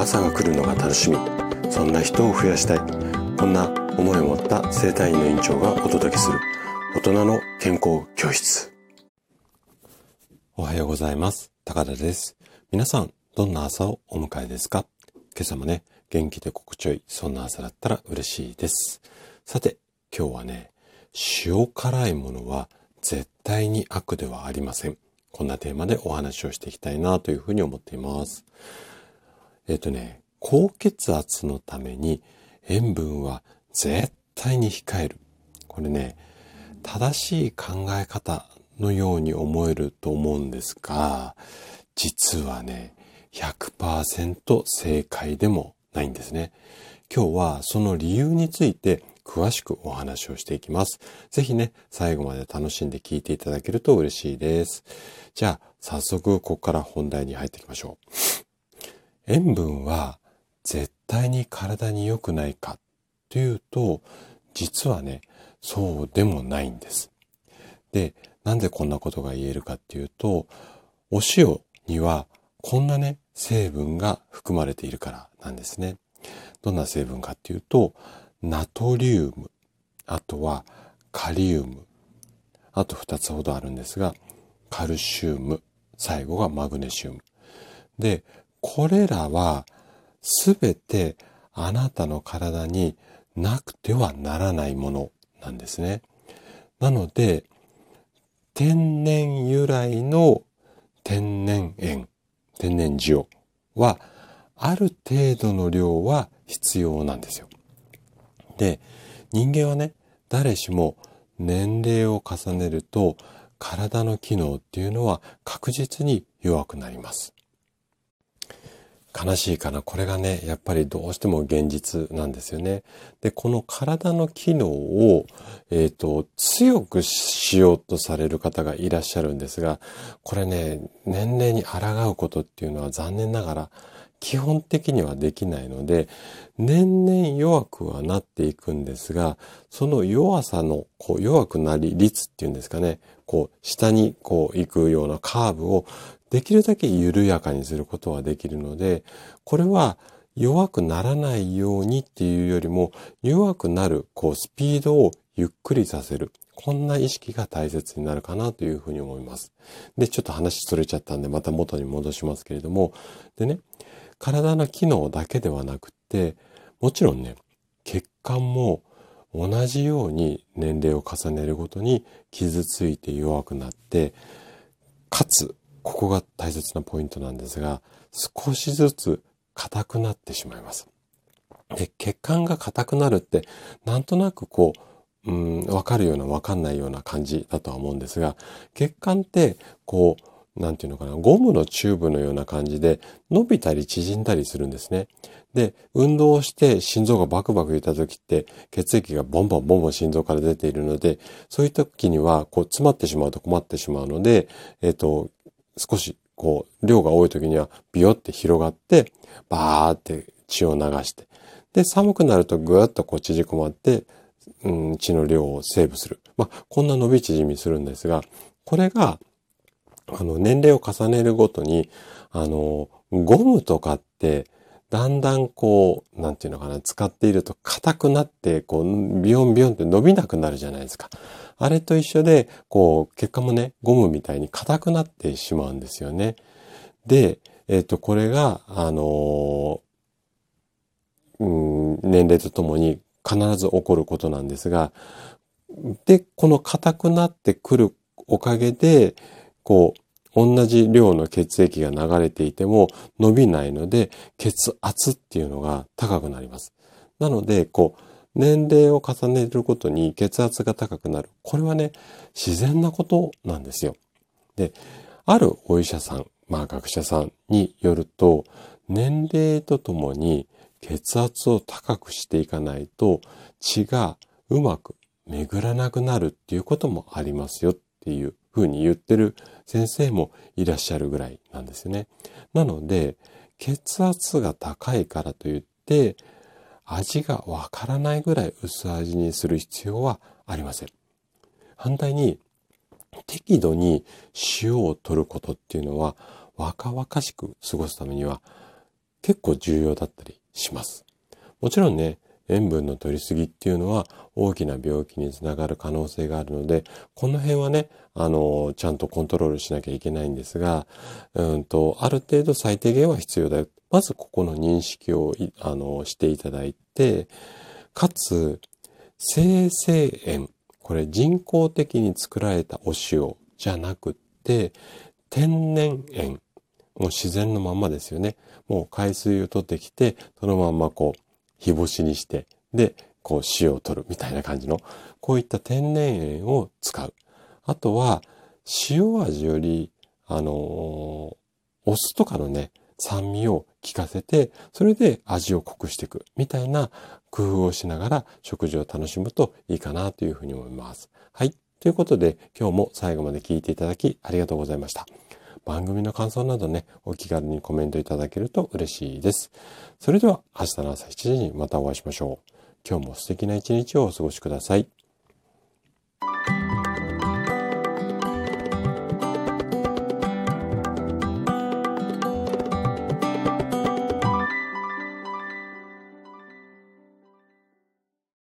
朝が来るのが楽しみ。そんな人を増やしたい。こんな思いを持った生体院の院長がお届けする。大人の健康教室。おはようございます。高田です。皆さんどんな朝をお迎えですか？今朝もね元気で心地よいそんな朝だったら嬉しいです。さて今日はね塩辛いものは絶対に悪ではありません。こんなテーマでお話をしていきたいなというふうに思っています。えっ、とね、高血圧のために塩分は絶対に控える。これね、正しい考え方のように思えると思うんですが、実はね、100%正解でもないんですね。今日はその理由について詳しくお話をしていきます。ぜひね、最後まで楽しんで聞いていただけると嬉しいです。じゃあ、早速ここから本題に入っていきましょう。塩分は絶対に体に良くないかというと、実はね、そうでもないんです。で、なんでこんなことが言えるかっていうと、お塩にはこんなね、成分が含まれているからなんですね。どんな成分かっていうと、ナトリウム、あとはカリウム、あと2つほどあるんですが、カルシウム、最後がマグネシウム。で、これらはすべてあなたの体になくてはならないものなんですね。なので、天然由来の天然塩、天然塩はある程度の量は必要なんですよ。で、人間はね、誰しも年齢を重ねると体の機能っていうのは確実に弱くなります。悲しいかな。これがね、やっぱりどうしても現実なんですよね。で、この体の機能を、えっ、ー、と、強くしようとされる方がいらっしゃるんですが、これね、年齢に抗うことっていうのは残念ながら基本的にはできないので、年々弱くはなっていくんですが、その弱さのこう弱くなり率っていうんですかね、こう下にこう行くようなカーブをできるだけ緩やかにすることはできるので、これは弱くならないようにっていうよりも弱くなるこうスピードをゆっくりさせる。こんな意識が大切になるかなというふうに思います。で、ちょっと話それちゃったんでまた元に戻しますけれども、でね、体の機能だけではなくって、もちろんね、血管も同じように年齢を重ねるごとに傷ついて弱くなって、かつ、ここが大切なポイントなんですが、少しずつ硬くなってしまいます。で、血管が硬くなるって、なんとなくこう、うん、わかるようなわかんないような感じだとは思うんですが、血管って、こう、なんていうのかな、ゴムのチューブのような感じで伸びたり縮んだりするんですね。で、運動をして心臓がバクバクいた時って血液がボンボンボンボン心臓から出ているので、そういった時にはこう詰まってしまうと困ってしまうので、えっ、ー、と、少しこう量が多い時にはビヨって広がって、バーって血を流して、で、寒くなるとぐーっとこう縮こまって、うん、血の量をセーブする。まあ、こんな伸び縮みするんですが、これがあの、年齢を重ねるごとに、あの、ゴムとかって、だんだんこう、なんていうのかな、使っていると硬くなって、こう、ビヨンビヨンって伸びなくなるじゃないですか。あれと一緒で、こう、結果もね、ゴムみたいに硬くなってしまうんですよね。で、えっ、ー、と、これが、あのうん、年齢とともに必ず起こることなんですが、で、この硬くなってくるおかげで、こう、同じ量の血液が流れていても伸びないので、血圧っていうのが高くなります。なので、こう、年齢を重ねることに血圧が高くなる。これはね、自然なことなんですよ。で、あるお医者さん、まあ学者さんによると、年齢とともに血圧を高くしていかないと血がうまく巡らなくなるっていうこともありますよっていうふうに言ってる先生もいらっしゃるぐらいなんですよね。なので、血圧が高いからといって、味がわからないぐらい薄味にする必要はありません。反対に、適度に塩を取ることっていうのは、若々しく過ごすためには結構重要だったりします。もちろんね、塩分の摂りすぎっていうのは大きな病気につながる可能性があるので、この辺はね、あの、ちゃんとコントロールしなきゃいけないんですが、うんと、ある程度最低限は必要だよ。まずここの認識を、あの、していただいて、かつ、生成塩。これ人工的に作られたお塩じゃなくって、天然塩。もう自然のまんまですよね。もう海水を取ってきて、そのまんまこう、日干しにして、で、こう塩を取るみたいな感じの、こういった天然塩を使う。あとは、塩味より、あのー、お酢とかのね、酸味を効かせて、それで味を濃くしていくみたいな工夫をしながら食事を楽しむといいかなというふうに思います。はい。ということで、今日も最後まで聞いていただきありがとうございました。番組の感想などね、お気軽にコメントいただけると嬉しいです。それでは明日の朝7時にまたお会いしましょう。今日も素敵な一日をお過ごしください。